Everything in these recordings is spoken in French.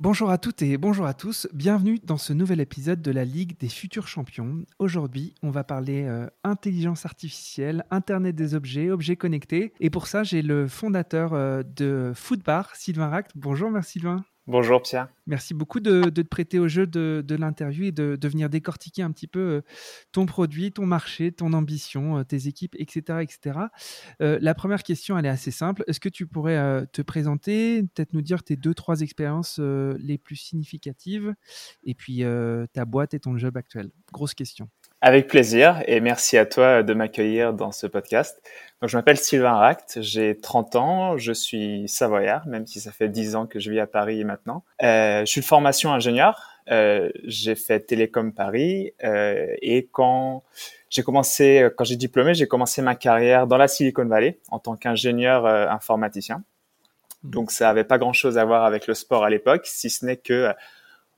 Bonjour à toutes et bonjour à tous, bienvenue dans ce nouvel épisode de la Ligue des futurs champions. Aujourd'hui, on va parler euh, intelligence artificielle, Internet des objets, objets connectés. Et pour ça, j'ai le fondateur euh, de Foodbar, Sylvain Ract. Bonjour, merci Sylvain. Bonjour Pierre. Merci beaucoup de, te prêter au jeu de, l'interview et de, venir décortiquer un petit peu euh, ton produit, ton marché, ton ambition, euh, tes équipes, etc. etc. Euh, la première question, elle est assez simple. Est-ce que tu pourrais te présenter, peut-être nous dire tes deux, trois expériences les plus significatives et puis ta boîte et ton job actuel? Grosse question. Avec plaisir et merci à toi de m'accueillir dans ce podcast. Donc, je m'appelle Sylvain Ract, j'ai 30 ans, je suis savoyard, même si ça fait 10 ans que je vis à Paris maintenant. Euh, je suis de formation ingénieur, euh, j'ai fait Télécom Paris euh, et quand j'ai commencé, quand j'ai diplômé, j'ai commencé ma carrière dans la Silicon Valley en tant qu'ingénieur euh, informaticien. Donc ça avait pas grand-chose à voir avec le sport à l'époque, si ce n'est que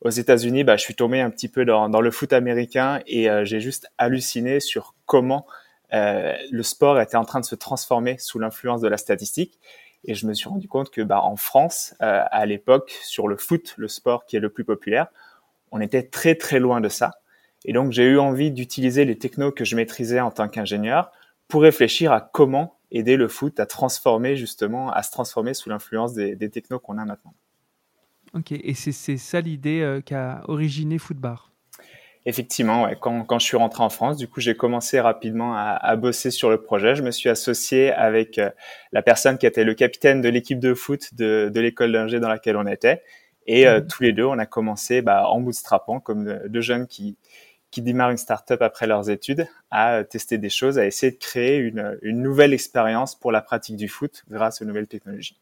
aux États-Unis, bah, je suis tombé un petit peu dans, dans le foot américain et euh, j'ai juste halluciné sur comment euh, le sport était en train de se transformer sous l'influence de la statistique. Et je me suis rendu compte que bah, en France, euh, à l'époque, sur le foot, le sport qui est le plus populaire, on était très très loin de ça. Et donc j'ai eu envie d'utiliser les technos que je maîtrisais en tant qu'ingénieur pour réfléchir à comment aider le foot à transformer justement, à se transformer sous l'influence des, des technos qu'on a maintenant. Ok, et c'est ça l'idée euh, qui a originé Footbar Effectivement, ouais. quand, quand je suis rentré en France, du coup, j'ai commencé rapidement à, à, bosser sur le projet. Je me suis associé avec euh, la personne qui était le capitaine de l'équipe de foot de, de l'école d'ingé dans laquelle on était. Et euh, mhm. tous les deux, on a commencé bah, en bootstrapant, comme deux jeunes qui, qui démarrent une startup après leurs études, à tester des choses, à essayer de créer une, une nouvelle expérience pour la pratique du foot grâce aux nouvelles technologies.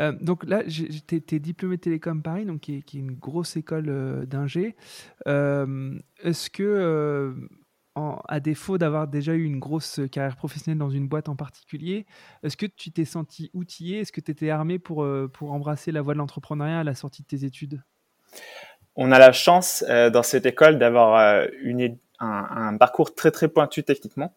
Euh, donc là, tu es, diplômé Télécom Paris, donc qui est, une grosse école euh, d'ingé. Euh, est-ce que, à défaut d'avoir déjà eu une grosse carrière professionnelle dans une boîte en particulier, est-ce que tu t'es senti outillé? Est-ce que tu étais armé pour, pour embrasser la voie de l'entrepreneuriat à la sortie de tes études? On a la chance dans cette école d'avoir un, un parcours très très pointu techniquement.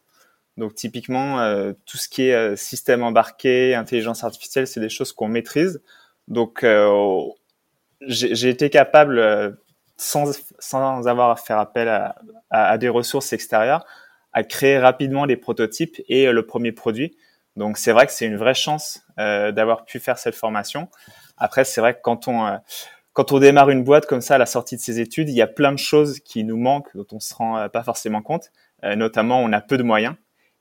Donc typiquement, euh, tout ce qui est euh, système embarqué, intelligence artificielle, c'est des choses qu'on maîtrise. Donc euh, j'ai été capable, sans, sans avoir à faire appel à, à, des ressources extérieures, à créer rapidement des prototypes et le premier produit. Donc c'est vrai que c'est une vraie chance d'avoir pu faire cette formation. Après, c'est vrai que quand on quand on démarre une boîte comme ça à la sortie de ses études, il y a plein de choses qui nous manquent, dont on se rend pas forcément compte. notamment, on a peu de moyens.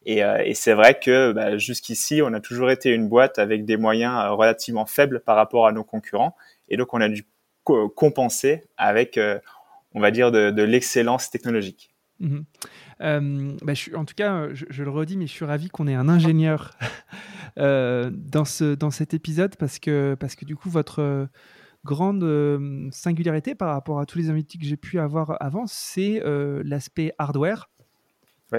Et, euh, et c'est vrai que bah, jusqu'ici, on a toujours été une boîte avec des moyens euh, relativement faibles par rapport à nos concurrents. Et donc, on a dû compenser avec, euh, on va dire, de, l'excellence technologique. Mmh bah, en tout cas, je, le redis, mais je suis ravi qu'on ait un ingénieur dans, ce, dans cet épisode parce que, parce que du coup, votre grande singularité par rapport à tous les invités que j'ai pu avoir avant, c'est l'aspect hardware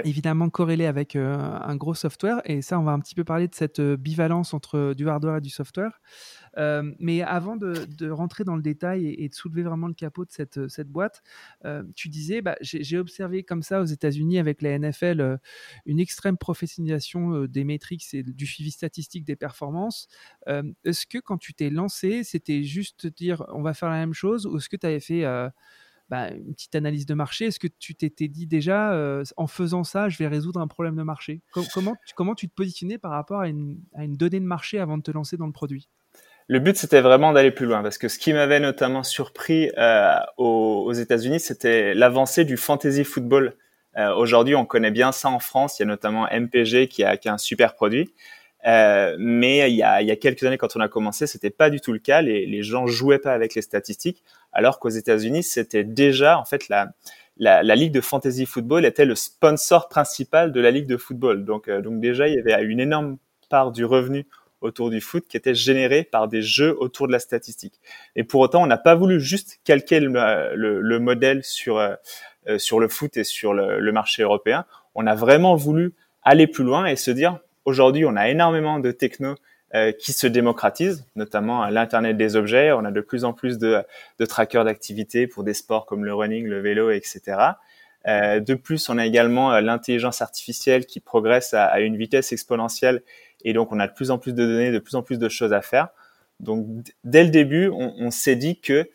évidemment corrélé avec euh, un gros software. Et ça, on va un petit peu parler de cette euh, bivalence entre du hardware et du software. Euh, mais avant de, rentrer dans le détail et, de soulever vraiment le capot de cette, cette boîte, tu disais, bah, j'ai observé comme ça aux États-Unis avec la NFL une extrême professionnalisation des métriques et du suivi statistique des performances. est-ce que quand tu t'es lancé, c'était juste dire on va faire la même chose ou est-ce que tu avais fait bah, une petite analyse de marché. Est-ce que tu t'étais dit déjà, euh, en faisant ça, je vais résoudre un problème de marché? Comment, tu, te positionnais par rapport à une, donnée de marché avant de te lancer dans le produit? Le but, c'était vraiment d'aller plus loin, parce que ce qui m'avait notamment surpris euh, aux, aux États-Unis, c'était l'avancée du fantasy football. Euh, Aujourd'hui, on connaît bien ça en France. Il y a notamment MPG qui a, qui a un super produit. Euh, mais il y, a, il y a quelques années, quand on a commencé, c'était pas du tout le cas. Les, les gens jouaient pas avec les statistiques, alors qu'aux États-Unis, c'était déjà en fait la, la, la, ligue de fantasy football était le sponsor principal de la ligue de football. Donc, euh, donc déjà, il y avait une énorme part du revenu autour du foot qui était généré par des jeux autour de la statistique. Et pour autant, on n'a pas voulu juste calquer le, le, le modèle sur euh, sur le foot et sur le, le marché européen. On a vraiment voulu aller plus loin et se dire Aujourd'hui, on a énormément de techno euh, qui se démocratisent, notamment l'Internet des objets. On a de plus en plus de, trackers d'activité pour des sports comme le running, le vélo, etc. Euh, de plus, on a également euh, l'intelligence artificielle qui progresse à, une vitesse exponentielle et donc on a de plus en plus de données, de plus en plus de choses à faire. Donc dès le début, on, on s'est dit que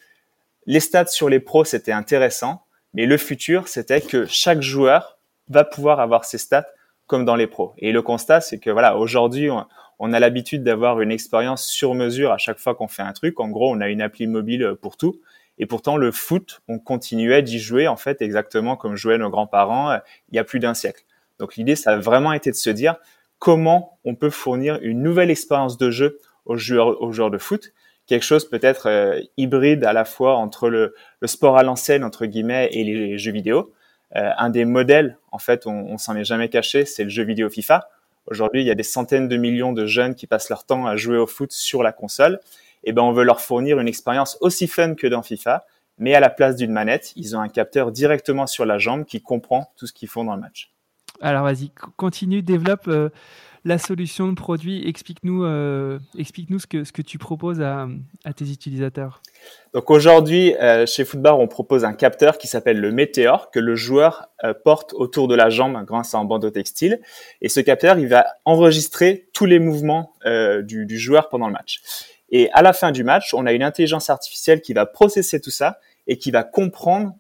les stats sur les pros c'était intéressant, mais le futur c'était que chaque joueur va pouvoir avoir ses stats comme dans les pros. Et le constat, c'est que voilà, aujourd'hui, on, a l'habitude d'avoir une expérience sur mesure à chaque fois qu'on fait un truc. En gros, on a une appli mobile pour tout. Et pourtant, le foot, on continuait d'y jouer en fait exactement comme jouaient nos grands-parents euh, il y a plus d'un siècle. Donc l'idée, ça a vraiment été de se dire comment on peut fournir une nouvelle expérience de jeu aux joueurs, de foot, quelque chose peut-être euh, hybride à la fois entre le, sport à l'ancienne entre guillemets et les jeux vidéo, euh, un des modèles, en fait, on, s'en est jamais caché, c'est le jeu vidéo FIFA. Aujourd'hui, il y a des centaines de millions de jeunes qui passent leur temps à jouer au foot sur la console. Et ben, on veut leur fournir une expérience aussi fun que dans FIFA, mais à la place d'une manette, ils ont un capteur directement sur la jambe qui comprend tout ce qu'ils font dans le match. Alors vas-y, continue, développe euh, la solution de produit. Explique-nous euh, explique-nous ce que, ce que tu proposes à, à tes utilisateurs. Donc aujourd'hui, euh, chez Footbar, on propose un capteur qui s'appelle le Météor que le joueur euh, porte autour de la jambe grâce à un bandeau textile. Et ce capteur, il va enregistrer tous les mouvements euh, du, du joueur pendant le match. Et à la fin du match, on a une intelligence artificielle qui va processer tout ça et qui va comprendre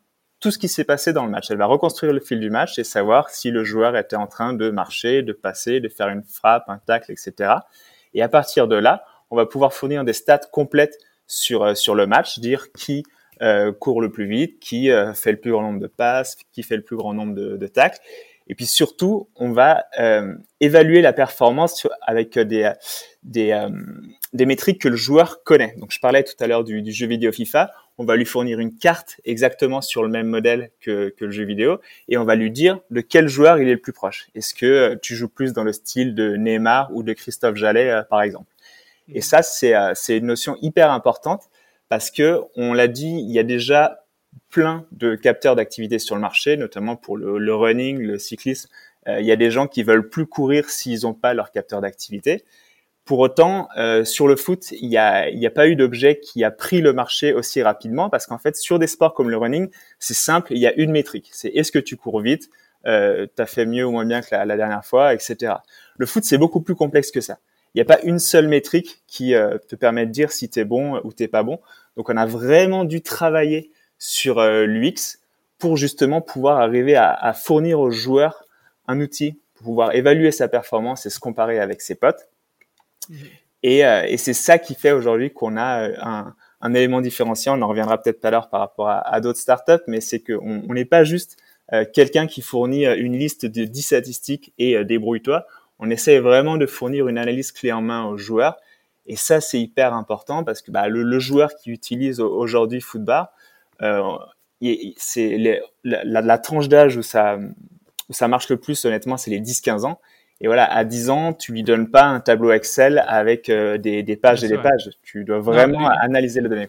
tout ce qui s'est passé dans le match. Elle va reconstruire le fil du match et savoir si le joueur était en train de marcher, de passer, de faire une frappe, un tacle, etc. Et à partir de là, on va pouvoir fournir des stats complètes sur, euh, sur le match, dire qui euh, court le plus vite, qui euh, fait le plus grand nombre de passes, qui fait le plus grand nombre de, tacles. Et puis surtout, on va évaluer la performance avec des, des, métriques que le joueur connaît. Donc je parlais tout à l'heure du, jeu vidéo FIFA on va lui fournir une carte exactement sur le même modèle que, que, le jeu vidéo et on va lui dire de quel joueur il est le plus proche. Est-ce que euh, tu joues plus dans le style de Neymar ou de Christophe Jallet, euh, par exemple? Et ça, c'est euh, une notion hyper importante parce que, on l'a dit, il y a déjà plein de capteurs d'activité sur le marché, notamment pour le, le running, le cyclisme. il y a des gens qui veulent plus courir s'ils n'ont pas leur capteur d'activité. Pour autant, euh, sur le foot, il n'y a, pas eu d'objet qui a pris le marché aussi rapidement parce qu'en fait, sur des sports comme le running, c'est simple, il y a une métrique. C'est est-ce que tu cours vite, euh, tu as fait mieux ou moins bien que la, dernière fois, etc. Le foot, c'est beaucoup plus complexe que ça. Il n'y a pas une seule métrique qui euh, te permet de dire si tu es bon ou t'es pas bon. Donc, on a vraiment dû travailler sur euh, l'UX pour justement pouvoir arriver à, à fournir aux joueurs un outil pour pouvoir évaluer sa performance et se comparer avec ses potes et, euh, et c'est ça qui fait aujourd'hui qu'on a euh, un, élément différenciant. On en reviendra peut-être tout à l'heure par rapport à, d'autres startups, mais c'est qu'on n'est pas juste euh, quelqu'un qui fournit une liste de 10 statistiques et débrouille-toi. On essaie vraiment de fournir une analyse clé en main aux joueurs. Et ça, c'est hyper important parce que bah, le, joueur qui utilise aujourd'hui Footbar, euh, c'est la, tranche d'âge où ça marche le plus, honnêtement, c'est les 10-15 ans. Et voilà, à 10 ans, tu lui donnes pas un tableau Excel avec euh, des, des, pages et des pages. Tu dois vraiment analyser les données.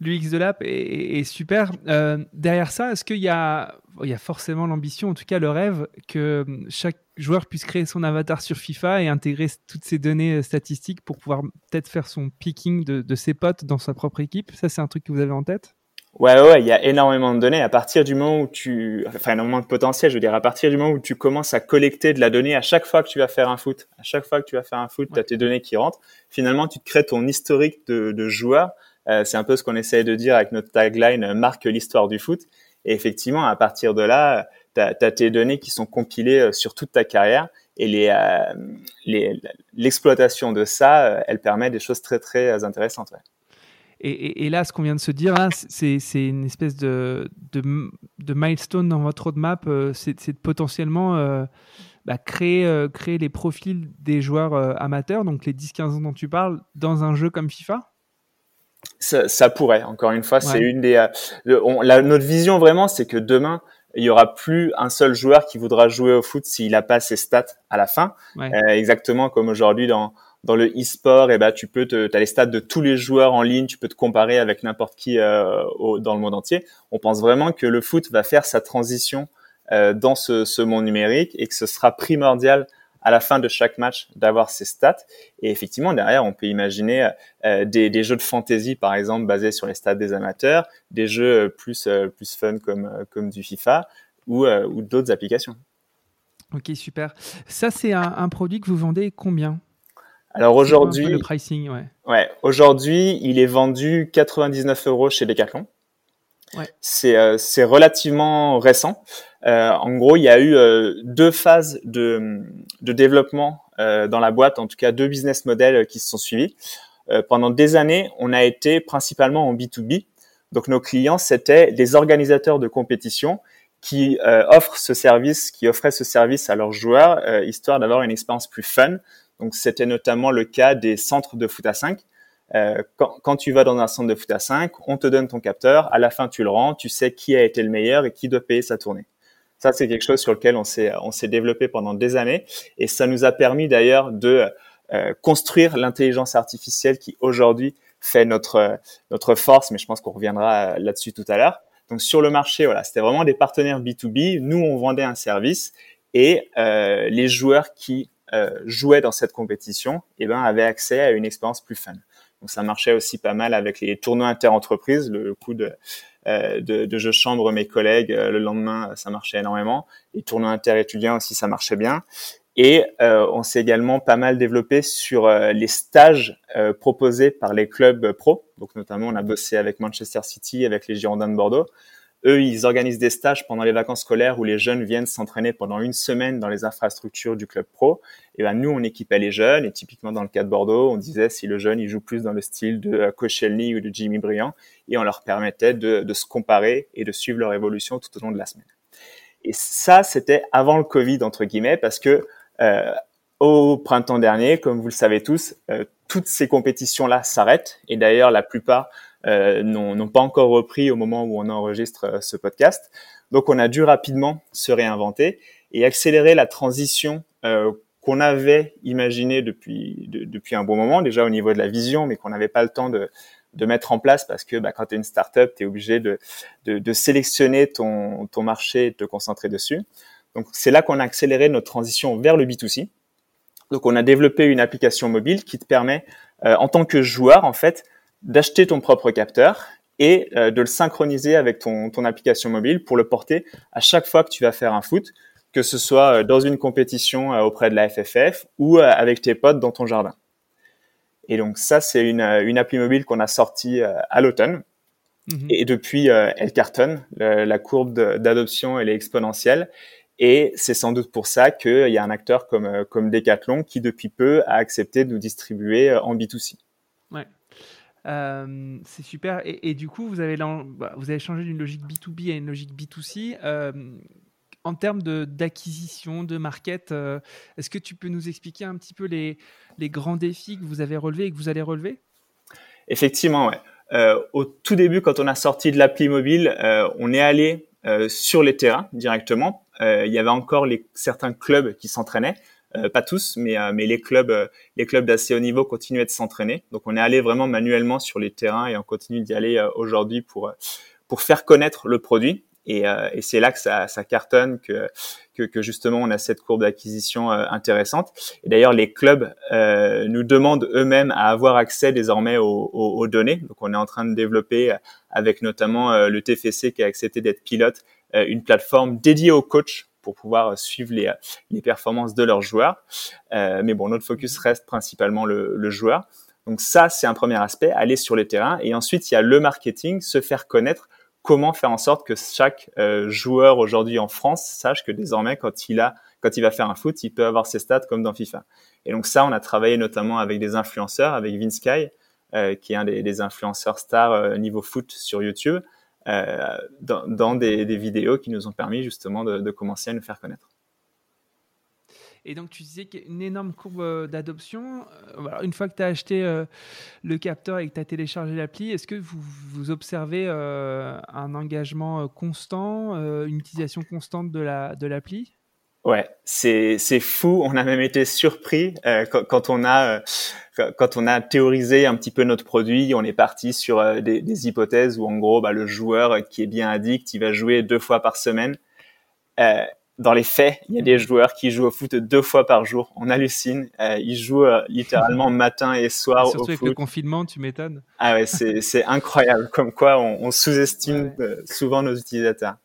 L'UX de l'app est, est, super. Euh, derrière ça, est-ce qu'il y a, il y a forcément l'ambition, en tout cas le rêve, que chaque joueur puisse créer son avatar sur FIFA et intégrer toutes ces données euh, statistiques pour pouvoir peut-être faire son picking de, de ses potes dans sa propre équipe? Ça, c'est un truc que vous avez en tête? Ouais, ouais, il y a énormément de données. À partir du moment où tu, enfin, énormément de potentiel, je veux dire, à partir du moment où tu commences à collecter de la donnée à chaque fois que tu vas faire un foot, à chaque fois que tu vas faire un foot, ouais. tu as tes données qui rentrent. Finalement, tu te crées ton historique de, de joueurs. Euh, c'est un peu ce qu'on essaie de dire avec notre tagline, euh, marque l'histoire du foot. Et effectivement, à partir de là, tu as, as, tes données qui sont compilées euh, sur toute ta carrière. Et les, euh, l'exploitation de ça, elle permet des choses très, très intéressantes. Ouais. Et, et, et, là, ce qu'on vient de se dire, c'est une espèce de, de, de, milestone dans votre roadmap, euh, c'est potentiellement euh, bah, créer, créer les profils des joueurs amateurs, donc les 10-15 ans dont tu parles, dans un jeu comme FIFA? Ça, pourrait. Encore une fois, c'est une des. notre vision vraiment, c'est que demain, il y aura plus un seul joueur qui voudra jouer au foot s'il a pas ses stats à la fin. exactement comme aujourd'hui dans dans le e-sport, eh ben tu peux te, as les stats de tous les joueurs en ligne, tu peux te comparer avec n'importe qui euh, dans le monde entier. On pense vraiment que le foot va faire sa transition euh, dans ce, monde numérique et que ce sera primordial à la fin de chaque match d'avoir ces stats. Et effectivement, derrière, on peut imaginer euh, des, jeux de fantasy, par exemple, basés sur les stats des amateurs, des jeux plus fun comme du FIFA ou, d'autres applications. Ok, super. Ça, c'est un produit que vous vendez combien? Alors aujourd'hui, le pricing, ouais. Ouais, aujourd'hui, il est vendu 99 euros chez Decathlon. Ouais. C'est euh, c'est relativement récent. Euh, en gros, il y a eu euh, deux phases de de développement euh, dans la boîte, en tout cas deux business models qui se sont suivis. pendant des années, on a été principalement en B2B. Donc nos clients, c'était des organisateurs de compétition qui offrent ce service, qui offraient ce service à leurs joueurs, histoire d'avoir une expérience plus fun, donc c'était notamment le cas des centres de foot à 5. Euh, quand, quand, tu vas dans un centre de foot à 5, on te donne ton capteur, à la fin tu le rends, tu sais qui a été le meilleur et qui doit payer sa tournée. Ça, c'est quelque chose sur lequel on s'est on s'est développé pendant des années et ça nous a permis d'ailleurs de euh, construire l'intelligence artificielle qui aujourd'hui fait notre notre force, mais je pense qu'on reviendra là-dessus tout à l'heure. Donc sur le marché, voilà, c'était vraiment des partenaires B2B. Nous, on vendait un service et euh, les joueurs qui euh, jouaient dans cette compétition, eh ben avaient accès à une expérience plus fun. Donc ça marchait aussi pas mal avec les tournois interentreprises, le, coup de, euh, de, de je chambre mes collègues euh, le lendemain, ça marchait énormément. Les tournois interétudiants aussi, ça marchait bien. Et euh, on s'est également pas mal développé sur euh, les stages proposés par les clubs pro. Donc notamment, on a bossé avec Manchester City, avec les Girondins de Bordeaux. Eux, ils organisent des stages pendant les vacances scolaires où les jeunes viennent s'entraîner pendant une semaine dans les infrastructures du club pro. Et ben nous, on équipait les jeunes. Et typiquement dans le cas de Bordeaux, on disait si le jeune il joue plus dans le style de euh, Koscielny ou de Jimmy Briand, et on leur permettait de, se comparer et de suivre leur évolution tout au long de la semaine. Et ça, c'était avant le Covid entre guillemets, parce que euh, au printemps dernier, comme vous le savez tous, euh, toutes ces compétitions-là s'arrêtent. Et d'ailleurs, la plupart euh, n'ont pas encore repris au moment où on enregistre euh, ce podcast. Donc on a dû rapidement se réinventer et accélérer la transition euh, qu'on avait imaginée depuis, depuis un bon moment, déjà au niveau de la vision, mais qu'on n'avait pas le temps de, de mettre en place parce que bah, quand tu es une startup, tu es obligé de, de, de, sélectionner ton, ton marché et de te concentrer dessus. Donc c'est là qu'on a accéléré notre transition vers le B2C. Donc on a développé une application mobile qui te permet, euh, en tant que joueur, en fait, d'acheter ton propre capteur et euh, de le synchroniser avec ton, ton application mobile pour le porter à chaque fois que tu vas faire un foot, que ce soit euh, dans une compétition euh, auprès de la FFF ou avec tes potes dans ton jardin. Et donc ça, c'est une, une appli mobile qu'on a sortie à l'automne. Mhm. Et depuis, elle cartonne. la courbe d'adoption, elle est exponentielle. Et c'est sans doute pour ça qu'il y a un acteur comme, comme Decathlon qui, depuis peu, a accepté de nous distribuer en B2C. Euh, c'est super. Et, du coup, vous avez, bah, changé d'une logique B2B à une logique B2C. Euh, en termes d'acquisition, de, market, euh, est-ce que tu peux nous expliquer un petit peu les, grands défis que vous avez relevés et que vous allez relever? Effectivement, ouais. au tout début, quand on a sorti de l'appli mobile, on est allé sur les terrains directement. il y avait encore certains clubs qui s'entraînaient. Euh, pas tous, mais, euh, mais les clubs, euh, les clubs d'assez haut niveau continuaient de s'entraîner. Donc on est allé vraiment manuellement sur les terrains et on continue d'y aller aujourd'hui pour pour faire connaître le produit. Et, et c'est là que ça, ça cartonne, que, que, que, justement on a cette courbe d'acquisition intéressante. Et d'ailleurs, les clubs euh, nous demandent eux-mêmes à avoir accès désormais aux, aux, aux, données. Donc on est en train de développer avec notamment le TFC qui a accepté d'être pilote une plateforme dédiée aux coachs pour pouvoir suivre les, les performances de leurs joueurs. Euh, mais bon, notre focus reste principalement le, le joueur. Donc ça, c'est un premier aspect, aller sur les terrains. Et ensuite, il y a le marketing, se faire connaître, comment faire en sorte que chaque euh, joueur aujourd'hui en France sache que désormais, quand il a, quand il va faire un foot, il peut avoir ses stats comme dans FIFA. Et donc ça, on a travaillé notamment avec des influenceurs, avec Vince Sky, euh, qui est un des, des influenceurs stars euh, niveau foot sur YouTube, euh, dans, des, vidéos qui nous ont permis justement de, commencer à nous faire connaître. Et donc, tu disais qu'il énorme courbe d'adoption. une fois que tu as acheté le capteur et que tu as téléchargé l'appli, est-ce que vous, observez un engagement constant, une utilisation constante de l'appli? la, Ouais, c'est c'est fou. On a même été surpris euh, quand, quand, on a euh, quand on a théorisé un petit peu notre produit. On est parti sur euh, des, des, hypothèses où en gros, bah, le joueur qui est bien addict, il va jouer deux fois par semaine. Dans les faits, il y a des joueurs qui jouent au foot deux fois par jour. On hallucine. ils jouent littéralement matin et soir surtout avec le confinement, tu m'étonnes. Ah ouais, c'est c'est incroyable. Comme quoi, on, on sous-estime souvent nos utilisateurs.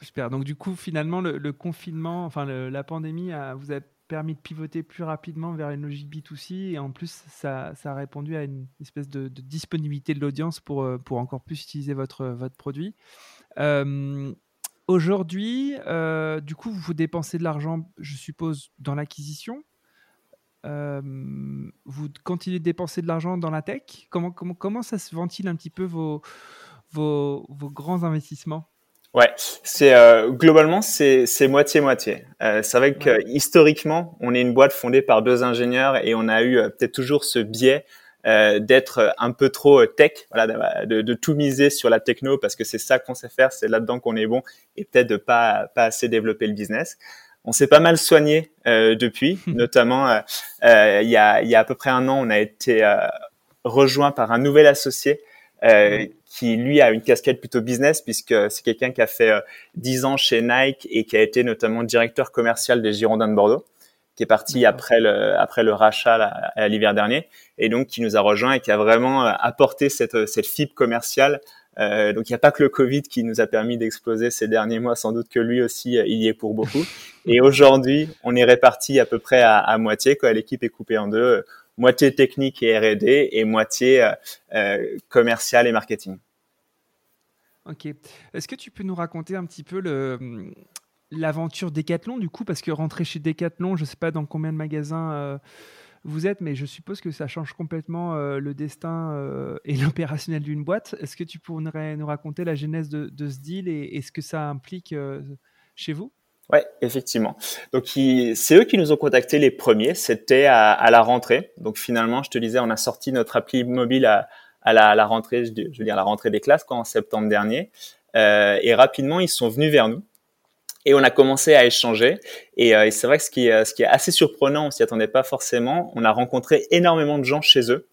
Super. Donc du coup, finalement, le, confinement, enfin la pandémie, vous a permis de pivoter plus rapidement vers une logique B2C et en plus, ça, a répondu à une espèce de, disponibilité de l'audience pour, euh, pour encore plus utiliser votre, votre produit. Euh, aujourd'hui, euh, du coup, vous dépensez de l'argent, je suppose, dans l'acquisition. vous continuez de dépenser de l'argent dans la tech comment, comment, comment ça se ventile un petit peu vos, vos, vos grands investissements? Ouais, c'est euh, globalement c'est c'est moitié moitié. Euh, c'est vrai que historiquement, on est une boîte fondée par deux ingénieurs et on a eu euh, peut-être toujours ce biais euh, d'être un peu trop tech, voilà, de, de, tout miser sur la techno parce que c'est ça qu'on sait faire, c'est là-dedans qu'on est bon et peut-être de pas pas assez développer le business. On s'est pas mal soigné depuis, notamment il y a il y a à peu près un an, on a été rejoint par un nouvel associé euh, qui lui a une casquette plutôt business puisque c'est quelqu'un qui a fait euh, 10 ans chez Nike et qui a été notamment directeur commercial des Girondins de Bordeaux, qui est parti après le après le rachat à l'hiver dernier et donc qui nous a rejoint et qui a vraiment euh, apporté cette cette fibre commerciale. Euh, donc il n'y a pas que le Covid qui nous a permis d'exploser ces derniers mois, sans doute que lui aussi euh, il y est pour beaucoup. Et aujourd'hui, on est réparti à peu près à, à moitié. Quoi, l'équipe est coupée en deux moitié technique et R&D et moitié euh, euh, commercial et marketing. Ok. Est-ce que tu peux nous raconter un petit peu l'aventure Decathlon du coup? Parce que rentrer chez Decathlon, je ne sais pas dans combien de magasins euh, vous êtes, mais je suppose que ça change complètement le destin et l'opérationnel d'une boîte. Est-ce que tu pourrais nous raconter la genèse de, ce deal et, ce que ça implique chez vous? Ouais, effectivement. Donc c'est eux qui nous ont contactés les premiers. C'était à, à, la rentrée. Donc finalement, je te disais, on a sorti notre appli mobile à, à, la, à la, rentrée, je, veux dire la rentrée des classes, quoi, en septembre dernier. Euh, et rapidement, ils sont venus vers nous. Et on a commencé à échanger. Et, euh, et c'est vrai que ce qui, ce qui est assez surprenant, on s'y attendait pas forcément. On a rencontré énormément de gens chez eux.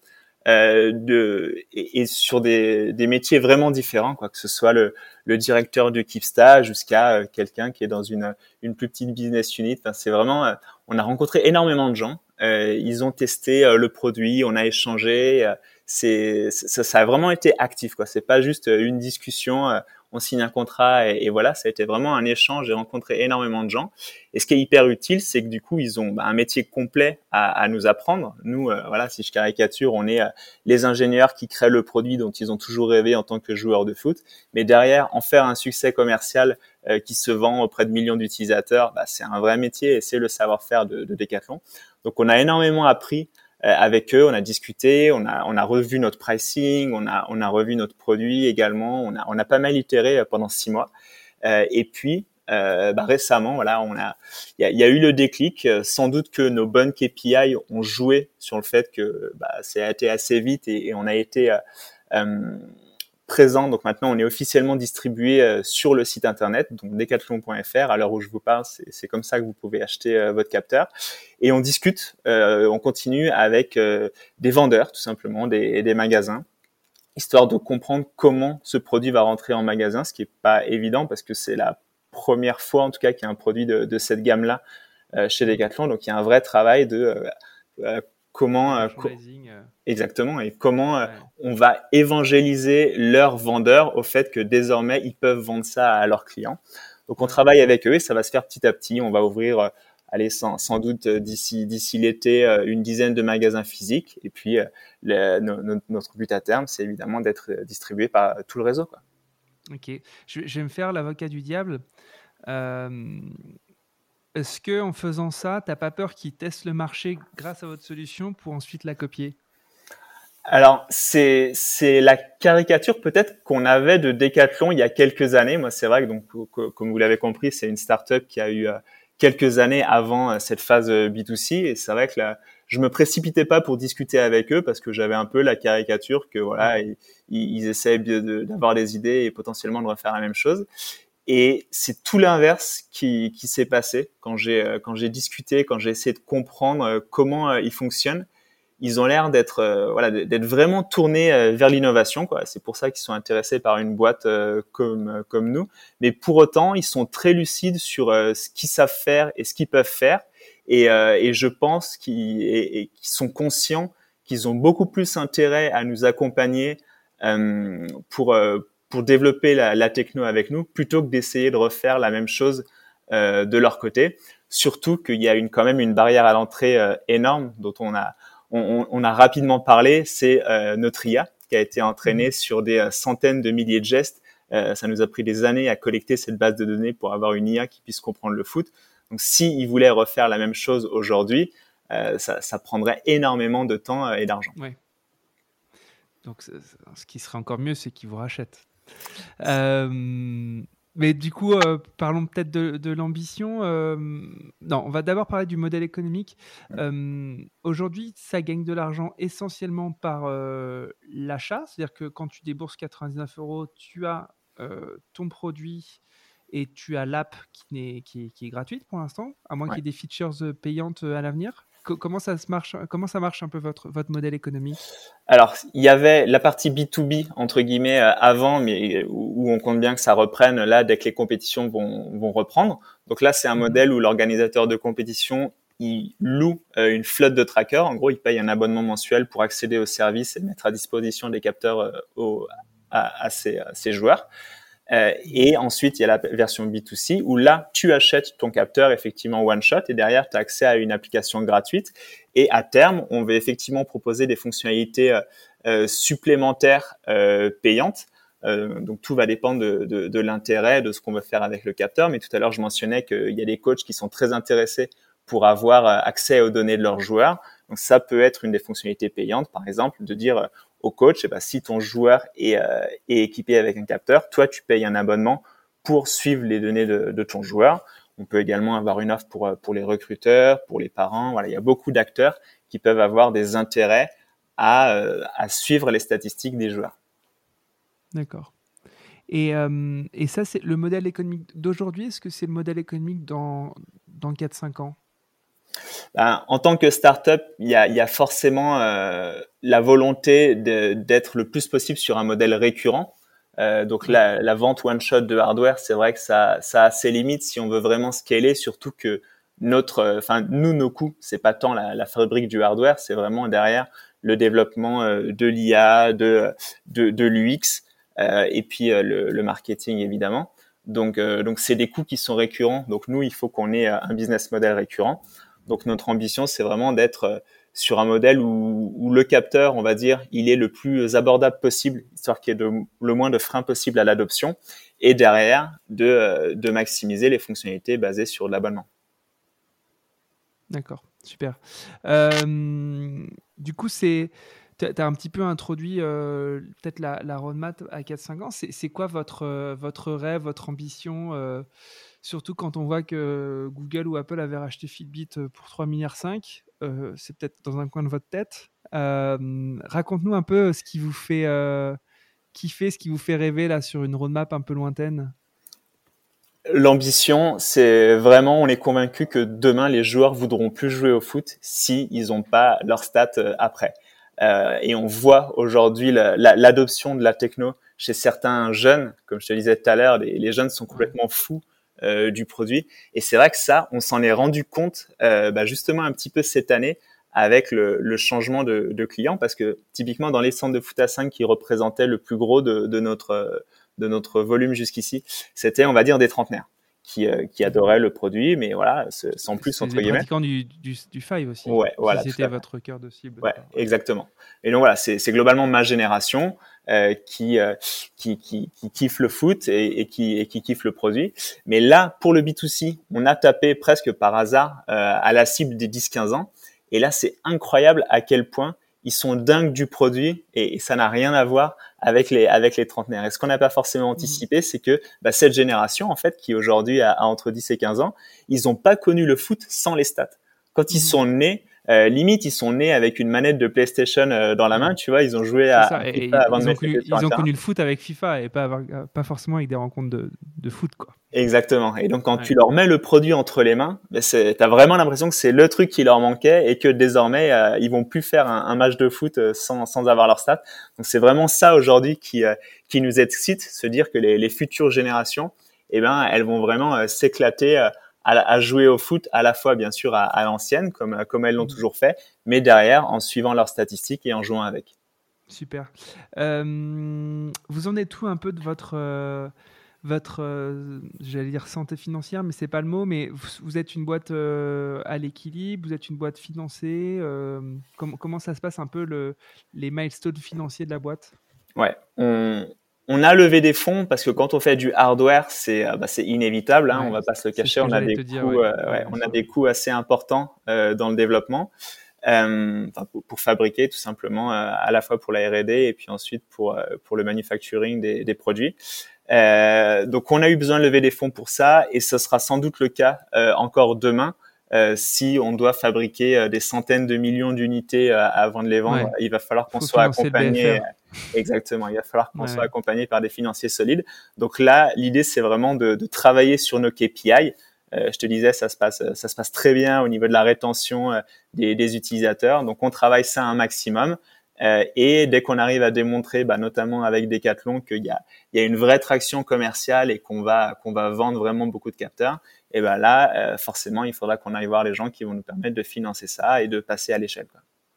Euh, de, et, et, sur des, des, métiers vraiment différents, quoi, que ce soit le, le directeur du Kipsta jusqu'à euh, quelqu'un qui est dans une, une plus petite business unit. Enfin, c'est vraiment, euh, on a rencontré énormément de gens. Euh, ils ont testé le produit, on a échangé. c'est ça, ça, a vraiment été actif, quoi. C'est pas juste une discussion on signe un contrat et, voilà, ça a été vraiment un échange. J'ai rencontré énormément de gens. Et ce qui est hyper utile, c'est que du coup, ils ont bah, un métier complet à, à nous apprendre. Nous, euh, voilà, si je caricature, on est euh, les ingénieurs qui créent le produit dont ils ont toujours rêvé en tant que joueurs de foot. Mais derrière, en faire un succès commercial euh, qui se vend auprès de millions d'utilisateurs, bah, c'est un vrai métier et c'est le savoir-faire de, de Decathlon. Donc, on a énormément appris avec eux, on a discuté, on a, on a revu notre pricing, on a, on a revu notre produit également, on a, on a pas mal itéré euh, pendant six mois. Euh, et puis, euh, bah, récemment, voilà, on a, il y y a, eu le déclic. Sans doute que nos bonnes KPI ont joué sur le fait que bah, ça a été assez vite et, et on a été euh, présent. Donc maintenant, on est officiellement distribué euh, sur le site internet, donc decathlon.fr. À l'heure où je vous parle, c'est comme ça que vous pouvez acheter euh, votre capteur. Et on discute, euh, on continue avec des vendeurs, tout simplement, des, magasins, histoire de comprendre comment ce produit va rentrer en magasin, ce qui est pas évident parce que c'est la première fois, en tout cas, qu'il y a un produit de, cette gamme-là chez Decathlon. Donc il y a un vrai travail de comment euh, euh. exactement et comment euh, on va évangéliser leurs vendeurs au fait que désormais ils peuvent vendre ça à leurs clients. Donc on travaille avec eux et ça va se faire petit à petit. On va ouvrir allez, sans, sans doute d'ici d'ici l'été une dizaine de magasins physiques et puis notre but à terme c'est évidemment d'être distribué par tout le réseau quoi. Ok, je, je vais me faire l'avocat du diable. Est-ce que en faisant ça, tu n'as pas peur qu'ils testent le marché grâce à votre solution pour ensuite la copier? Alors, c'est c'est la caricature peut-être qu'on avait de Decathlon il y a quelques années. Moi, c'est vrai que donc comme vous l'avez compris, c'est une startup qui a eu quelques années avant cette phase B2C. Et c'est vrai que là, je me précipitais pas pour discuter avec eux parce que j'avais un peu la caricature que voilà, ils, ils essaient d'avoir des idées et potentiellement de refaire la même chose. Et c'est tout l'inverse qui, s'est passé quand j'ai quand j'ai discuté, quand j'ai essayé de comprendre comment ils fonctionnent ils ont l'air d'être euh, voilà d'être vraiment tournés euh, vers l'innovation c'est pour ça qu'ils sont intéressés par une boîte euh, comme comme nous. Mais pour autant ils sont très lucides sur ce qu'ils savent faire et ce qu'ils peuvent faire. Et je pense qu'ils sont conscients qu'ils ont beaucoup plus intérêt à nous accompagner pour pour développer la, la, techno avec nous plutôt que d'essayer de refaire la même chose de leur côté surtout qu'il y a une quand même une barrière à l'entrée énorme dont on a on, a rapidement parlé, c'est euh, notre IA qui a été entraîné mmh. sur des euh, centaines de milliers de gestes. Euh, ça nous a pris des années à collecter cette base de données pour avoir une IA qui puisse comprendre le foot. Donc, s'ils voulaient refaire la même chose aujourd'hui, ça, prendrait énormément de temps et d'argent. Ouais. Donc, ce qui serait encore mieux, c'est qu'ils vous rachètent. Mais du coup, euh, parlons peut-être de, l'ambition. Euh, non, on va d'abord parler du modèle économique. Euh, aujourd'hui, ça gagne de l'argent essentiellement par l'achat, c'est-à-dire que quand tu débourses 99 euros, tu as ton produit et tu as l'app qui, qui, qui, est gratuite pour l'instant, à moins qu'il y ait des features payantes à l'avenir comment ça se marche Comment ça marche un peu votre votre modèle économique? Alors, il y avait la partie B2B entre guillemets euh, avant, mais où on compte bien que ça reprenne là dès que les compétitions vont vont reprendre. Donc là, c'est un mhm. modèle où l'organisateur de compétition il loue euh, une flotte de trackers. En gros, il paye un abonnement mensuel pour accéder au service et mettre à disposition des capteurs euh, à, à, ses, à, ses, joueurs. Euh, et ensuite, il y a la version B2C où là, tu achètes ton capteur effectivement one shot et derrière, tu as accès à une application gratuite. Et à terme, on va effectivement proposer des fonctionnalités euh, euh supplémentaires payantes. Donc tout va dépendre de l'intérêt de ce qu'on veut faire avec le capteur. Mais tout à l'heure, je mentionnais qu'il y a des coachs qui sont très intéressés pour avoir accès aux données de leurs joueurs. Donc ça peut être une des fonctionnalités payantes, par exemple, de dire coach, eh ben, si ton joueur est, euh, est, équipé avec un capteur, toi, tu payes un abonnement pour suivre les données de, ton joueur. On peut également avoir une offre pour, euh, les recruteurs, pour les parents. Il y a beaucoup d'acteurs qui peuvent avoir des intérêts à, euh, suivre les statistiques des joueurs. D'accord. Et, et, ça, c'est le modèle économique d'aujourd'hui. Est-ce que c'est le modèle économique dans, dans 4-5 ans? Ben, en tant que startup, il y a, y a forcément euh, la volonté d'être le plus possible sur un modèle récurrent. Euh, donc la, la, vente one shot de hardware, c'est vrai que ça, ça a ses limites si on veut vraiment scaler, surtout que notre, enfin nous nos coûts, c'est pas tant la, la, fabrique du hardware, c'est vraiment derrière le développement euh, de l'IA, de, de, de l'UX et puis le, le, marketing évidemment. Donc donc c'est des coûts qui sont récurrents. Donc nous, il faut qu'on ait un business model récurrent. Donc notre ambition, c'est vraiment d'être euh, sur un modèle où, le capteur, on va dire, il est le plus abordable possible, histoire qu'il y ait le moins de freins possible à l'adoption, et derrière, de, euh, maximiser les fonctionnalités basées sur l'abonnement. D'accord, super. Euh, du coup, c'est tu as un petit peu introduit peut-être la, roadmap à 4-5 ans. C'est quoi votre, votre rêve, votre ambition Surtout quand on voit que Google ou Apple avaient racheté Fitbit euh, pour 3 milliards 5, euh, c'est peut-être dans un coin de votre tête. Euh, raconte-nous un peu ce qui vous fait kiffer, ce qui vous fait rêver là sur une roadmap un peu lointaine. L'ambition, c'est vraiment, on est convaincu que demain les joueurs voudront plus jouer au foot si n'ont pas leurs stats après. Et on voit aujourd'hui l'adoption de la techno chez certains jeunes, comme je te disais tout à l'heure, les, jeunes sont complètement fous euh, du produit. Et c'est vrai que ça, on s'en est rendu compte euh, bah, justement un petit peu cette année avec le, le changement de, de clients, parce que typiquement dans les centres de foot à 5 qui représentaient le plus gros de, de notre de notre volume jusqu'ici, c'était on va dire des trentenaires qui, euh, qui adoraient le produit, mais voilà, sans plus entre guillemets. du, du, du Five aussi. Ouais, voilà. C'était votre cœur de cible. Ouais, exactement. Et donc voilà, c'est globalement ma génération euh, qui, euh, qui, qui, qui kiffe le foot et, et, qui, et qui kiffe le produit. Mais là, pour le B2C, on a tapé presque par hasard euh, à la cible des 10-15 ans. Et là, c'est incroyable à quel point ils sont dingues du produit et, ça n'a rien à voir avec les avec les trentenaires. Et ce qu'on n'a pas forcément anticipé, c'est que bah, cette génération en fait, qui aujourd'hui a, entre 10 et 15 ans, ils n'ont pas connu le foot sans les stats. Quand ils mmh. sont nés, euh, limite, ils sont nés avec une manette de PlayStation euh, dans la main, tu vois. Ils ont joué à, FIFA ils, ont, connu, ils ont connu, le foot avec FIFA et pas, pas forcément avec des rencontres de, de foot, quoi. Exactement. Et donc, quand tu leur mets le produit entre les mains, ben as vraiment l'impression que c'est le truc qui leur manquait et que désormais, euh, ils vont plus faire un, un match de foot sans, sans avoir leur stats. Donc, c'est vraiment ça aujourd'hui qui, qui nous excite, se dire que les, les futures générations, eh ben, elles vont vraiment s'éclater à, jouer au foot à la fois bien sûr à, l'ancienne comme comme elles l'ont mmh. toujours fait, mais derrière en suivant leurs statistiques et en jouant avec. Super. Euh, vous en êtes où un peu de votre euh, votre euh, j'allais dire santé financière, mais c'est pas le mot. Mais vous, êtes une boîte à l'équilibre, vous êtes une boîte financée. comment comment ça se passe un peu le, les milestones financiers de la boîte? Ouais, on, on a levé des fonds parce que quand on fait du hardware, c'est euh, bah, inévitable. Hein, on va pas se le cacher. On a des coûts, euh, on a des coûts assez importants euh, dans le développement. pour, fabriquer tout simplement à la fois pour la R&D et puis ensuite pour pour le manufacturing des, des produits. donc on a eu besoin de lever des fonds pour ça et ce sera sans doute le cas encore demain euh, si on doit fabriquer euh, des centaines de millions d'unités euh, avant de les vendre, il va falloir qu'on soit accompagné. Exactement, il va falloir qu'on soit accompagné par des financiers solides. Donc là, l'idée c'est vraiment de, de, travailler sur nos KPI. je te disais, ça se passe, ça se passe très bien au niveau de la rétention des, des utilisateurs. Donc on travaille ça un maximum. Euh, et dès qu'on arrive à démontrer, bah, notamment avec Decathlon, qu'il y a, il y a une vraie traction commerciale et qu'on va, qu'on va vendre vraiment beaucoup de capteurs, et ben là, euh, forcément, il faudra qu'on aille voir les gens qui vont nous permettre de financer ça et de passer à l'échelle.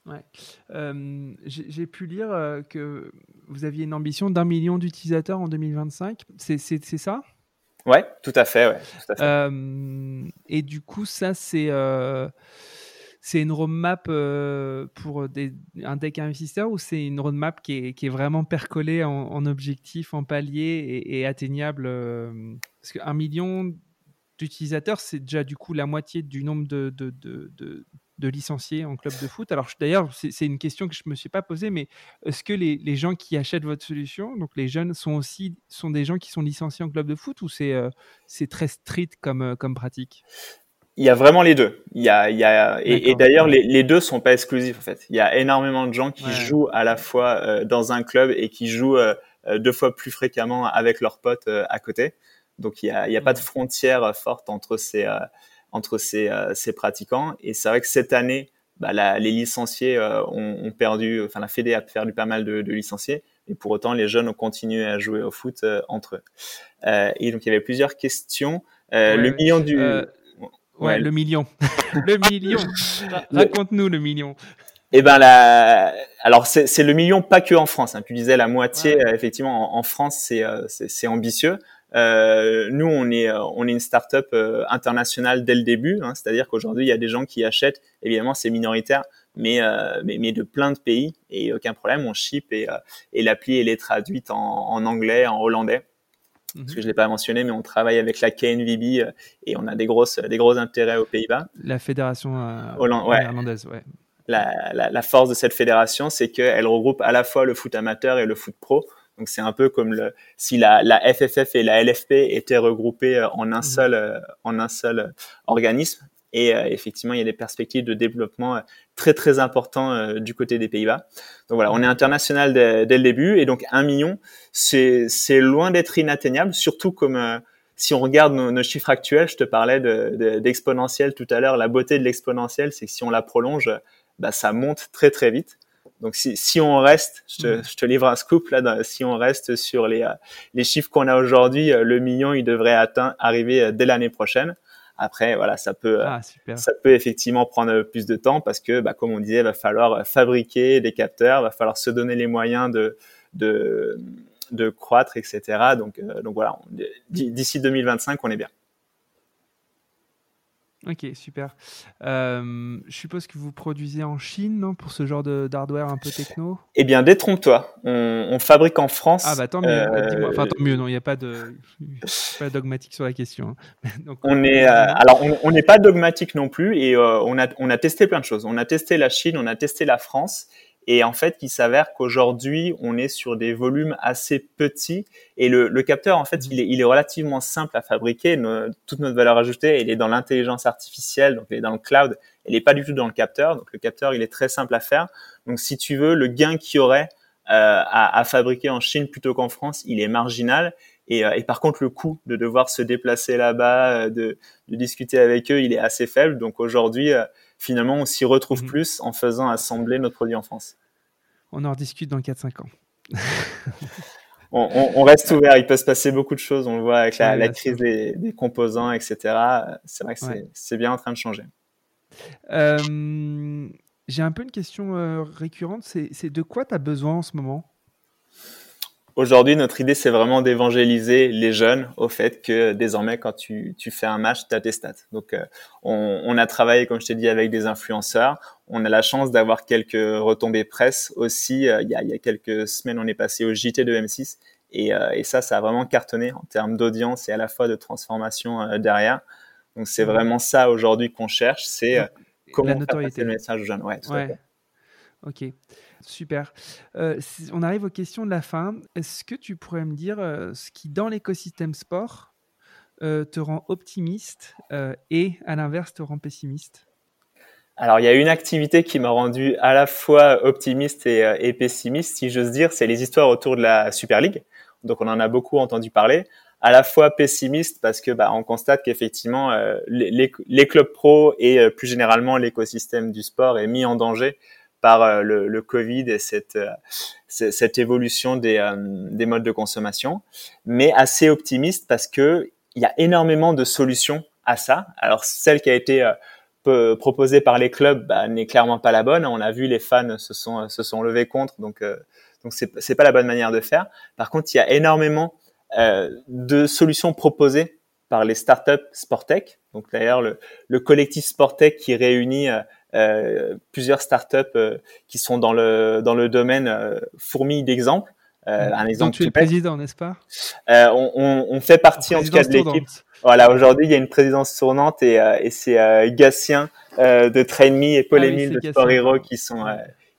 Ouais. Euh, j'ai pu lire que vous aviez une ambition d'un million d'utilisateurs en 2025. C'est ça? Ouais, tout à fait. Ouais, tout à fait. et du coup, ça, c'est c'est une roadmap euh, pour un deck investisseur ou c'est une roadmap qui est, vraiment percolée en, en objectif, en palier et, atteignable euh, Parce qu'un million d'utilisateurs, c'est déjà du coup la moitié du nombre de, licenciés en club de foot. Alors d'ailleurs, c'est une question que je ne me suis pas posée, mais est-ce que les, gens qui achètent votre solution, donc les jeunes, sont aussi sont des gens qui sont licenciés en club de foot ou c'est euh, très strict comme pratique? Il y a vraiment les deux. Il y a, il y a et, et d'ailleurs les, les deux sont pas exclusifs en fait. Il y a énormément de gens qui jouent à la fois euh, dans un club et qui jouent euh, euh, deux fois plus fréquemment avec leurs potes à côté. Donc il y a, il y a pas de frontière forte entre ces entre ces, ces pratiquants. Et c'est vrai que cette année, bah, la, les licenciés ont, ont, perdu, enfin la Fédé a perdu pas mal de, de, licenciés. Et pour autant, les jeunes ont continué à jouer au foot entre eux. et donc il y avait plusieurs questions. le million du Ouais, le million. le million. Raconte-nous le million. Eh ben la, alors c'est le million pas que en France. Hein. Tu disais la moitié. Euh, effectivement, en, France, euh, c'est c'est ambitieux. Euh, nous, on est on est une start-up euh, internationale dès le début. Hein. C'est-à-dire qu'aujourd'hui, il y a des gens qui achètent. Évidemment, c'est minoritaire, mais, mais, mais de plein de pays et aucun problème. On ship et et l'appli elle est traduite en, en anglais, en hollandais parce mhm. que je l'ai pas mentionné, mais on travaille avec la KNVB euh, et on a des grosses, des gros intérêts aux Pays-Bas. La fédération euh, hollandaise, ouais. La, la, la, force de cette fédération, c'est qu'elle regroupe à la fois le foot amateur et le foot pro. Donc c'est un peu comme le, si la, la FFF et la LFP étaient regroupées euh, en un mhm. seul, en un seul organisme. Et euh, effectivement, il y a des perspectives de développement euh, très très importants euh, du côté des Pays-Bas. Donc voilà, on est international dès, le début et donc un million, c'est c'est loin d'être inatteignable, surtout comme si on regarde nos, chiffres actuels, je te parlais d'exponentiel de, tout à l'heure. La beauté de l'exponentiel, c'est que si on la prolonge, bah, ça monte très très vite. Donc si, si on reste, je te, mm. je te livre un scoop là, si on reste sur les, les chiffres qu'on a aujourd'hui, le million, il devrait atteindre, arriver dès l'année prochaine. Après, voilà, ça peut, ah, ça peut effectivement prendre plus de temps parce que, bah, comme on disait, il va falloir fabriquer des capteurs, il va falloir se donner les moyens de, de, de croître, etc. Donc, euh, donc voilà, d'ici 2025, on est bien. Ok, super. Euh, je suppose que vous produisez en Chine, non, pour ce genre d'hardware un peu techno? Eh bien, détrompe-toi. On, on, fabrique en France. Ah bah tant mieux. Euh, enfin tant mieux. Non, il n'y a pas de pas dogmatique sur la question. Hein. Donc, on est euh, alors on n'est pas dogmatique non plus et on a on a testé plein de choses. On a testé la Chine, on a testé la France Et en fait, il s'avère qu'aujourd'hui, on est sur des volumes assez petits. Et le, le capteur, en fait, il est, il est, relativement simple à fabriquer. toute notre valeur ajoutée, elle est dans l'intelligence artificielle, donc elle est dans le cloud. Elle n'est pas du tout dans le capteur. Donc le capteur, il est très simple à faire. Donc si tu veux, le gain qu'il y aurait euh, à, à, fabriquer en Chine plutôt qu'en France, il est marginal. Et, euh, et, par contre, le coût de devoir se déplacer là-bas, euh, de, de, discuter avec eux, il est assez faible. Donc aujourd'hui, euh, finalement, on s'y retrouve mmh. plus en faisant assembler notre produit en France. On en rediscute dans 4-5 ans. on, on, on, reste ouvert. Il peut se passer beaucoup de choses. On le voit avec la, la crise des, des, composants, etc. C'est vrai que c'est bien en train de changer. Euh, J'ai un peu une question récurrente. C'est de quoi tu as besoin en ce moment? Aujourd'hui, notre idée, c'est vraiment d'évangéliser les jeunes au fait que désormais, quand tu, tu fais un match, tu as tes stats. Donc, euh, on, on, a travaillé, comme je t'ai dit, avec des influenceurs. On a la chance d'avoir quelques retombées presse aussi. Euh, il, y a, il, y a, quelques semaines, on est passé au JT de M6. Et, euh, et ça, ça a vraiment cartonné en termes d'audience et à la fois de transformation derrière. Donc, c'est vraiment ça aujourd'hui qu'on cherche. C'est comment faire passer le message aux jeunes. Ouais, tout ouais. Ok. Super. Euh, on arrive aux questions de la fin. Est-ce que tu pourrais me dire euh, ce qui, dans l'écosystème sport, euh, te rend optimiste et, à l'inverse, te rend pessimiste? Alors, il y a une activité qui m'a rendu à la fois optimiste et, pessimiste, si j'ose dire, c'est les histoires autour de la Super League. Donc, on en a beaucoup entendu parler. À la fois pessimiste parce que bah, on constate qu'effectivement les, les, les, clubs pro et plus généralement l'écosystème du sport est mis en danger par euh, le, Covid et cette, euh, évolution des, euh, des modes de consommation, mais assez optimiste parce que il y a énormément de solutions à ça. Alors celle qui a été proposée par les clubs bah, n'est clairement pas la bonne. On a vu les fans se sont levés contre, donc donc c'est pas la bonne manière de faire. Par contre, il y a énormément euh, de solutions proposées par les startups Sportech. Donc d'ailleurs le, le collectif Sportech qui réunit euh, plusieurs startups euh, qui sont dans le dans le domaine euh, fourmi d'exemples. un exemple. tu es le président, n'est-ce pas? On, on, on, fait partie en tout cas de l'équipe. Voilà, aujourd'hui il y a une présidence tournante et, et c'est Gatien de TrainMe et Paul ah, oui, de Sport Hero qui sont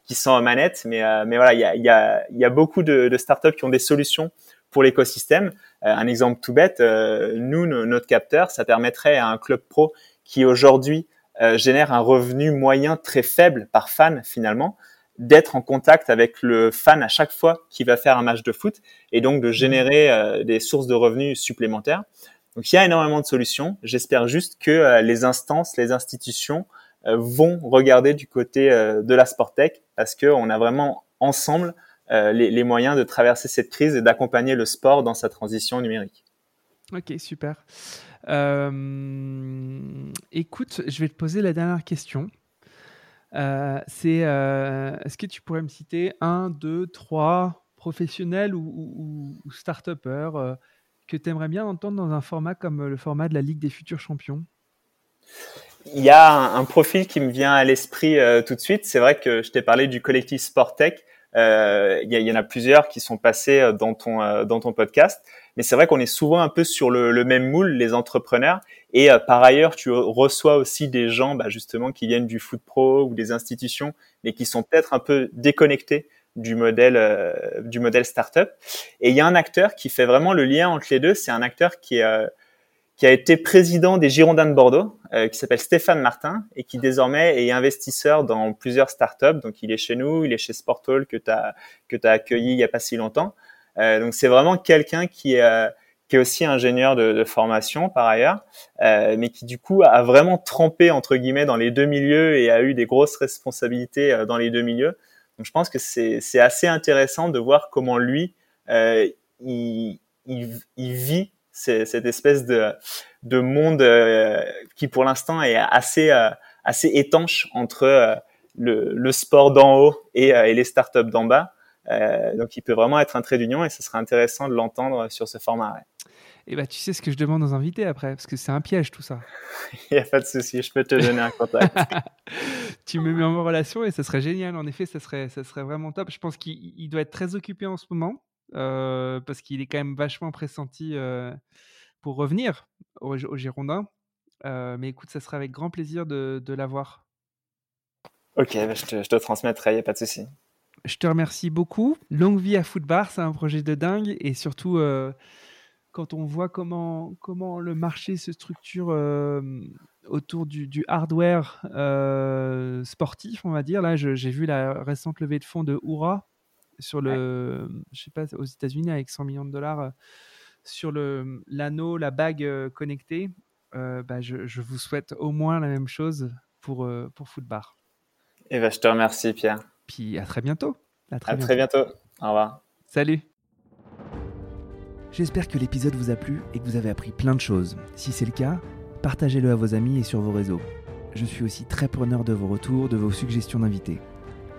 qui sont en manette. Mais mais voilà, il y a il y a il y a beaucoup de, de startups qui ont des solutions pour l'écosystème. un exemple tout bête, nous notre capteur, ça permettrait à un club pro qui aujourd'hui euh, génère un revenu moyen très faible par fan finalement, d'être en contact avec le fan à chaque fois qu'il va faire un match de foot et donc de générer euh, des sources de revenus supplémentaires. Donc il y a énormément de solutions. J'espère juste que euh, les instances, les institutions vont regarder du côté de la Sportec parce qu'on a vraiment ensemble les, les, moyens de traverser cette crise et d'accompagner le sport dans sa transition numérique. Ok, super. Euh, écoute, je vais te poser la dernière question. Euh, c'est euh, est-ce que tu pourrais me citer un, deux, trois professionnels ou, ou, start-upers que tu aimerais bien entendre dans un format comme le format de la Ligue des futurs champions? Il y a un, profil qui me vient à l'esprit tout de suite. C'est vrai que je t'ai parlé du collectif Sportech. Euh, il, y, en a plusieurs qui sont passés dans ton dans ton podcast. Mais c'est vrai qu'on est souvent un peu sur le, le même moule, les entrepreneurs. Et euh, par ailleurs, tu reçois aussi des gens, bah, justement, qui viennent du foot pro ou des institutions, mais qui sont peut-être un peu déconnectés du modèle euh, du modèle startup. Et il y a un acteur qui fait vraiment le lien entre les deux. C'est un acteur qui est euh, qui a été président des Girondins de Bordeaux, qui s'appelle Stéphane Martin et qui désormais est investisseur dans plusieurs startups. Donc il est chez nous, il est chez Sportall que tu as que as accueilli il y a pas si longtemps. Euh, donc c'est vraiment quelqu'un qui est euh, qui est aussi ingénieur de, de formation par ailleurs, euh, mais qui du coup a vraiment trempé entre guillemets dans les deux milieux et a eu des grosses responsabilités euh, dans les deux milieux. Donc je pense que c'est c'est assez intéressant de voir comment lui euh, il, il, il, vit cette espèce de de monde qui pour l'instant est assez assez étanche entre le, le sport d'en haut et, et les startups d'en bas. Euh, donc il peut vraiment être un trait d'union et ce serait intéressant de l'entendre sur ce format. Et eh bah, tu sais ce que je demande aux invités après, parce que c'est un piège tout ça. Il n'y a pas de souci, je peux te donner un contact. tu me mets en relation et ça serait génial. En effet, ça serait, ça serait vraiment top. Je pense qu'il doit être très occupé en ce moment, euh, parce qu'il est quand même vachement pressenti euh, pour revenir au, au Girondin. Euh, mais écoute, ça serait avec grand plaisir de, de l'avoir. Ok, bah, je, te, je te transmettrai, il n'y a pas de souci. je te remercie beaucoup. Longue vie à Footbar, c'est un projet de dingue et surtout quand on voit comment, comment le marché se structure autour du, hardware sportif, on va dire. Là, j'ai vu la récente levée de fonds de Oura sur le, je sais pas, aux États-Unis avec 100 millions de dollars sur le l'anneau, la bague connectée. Bah, je, vous souhaite au moins la même chose pour, pour Footbar. Et eh ben, je te remercie, Pierre. Puis à très bientôt. À très, très bientôt. Au revoir. Salut. J'espère que l'épisode vous a plu et que vous avez appris plein de choses. Si c'est le cas, partagez-le à vos amis et sur vos réseaux. Je suis aussi très preneur de vos retours, de vos suggestions d'invités.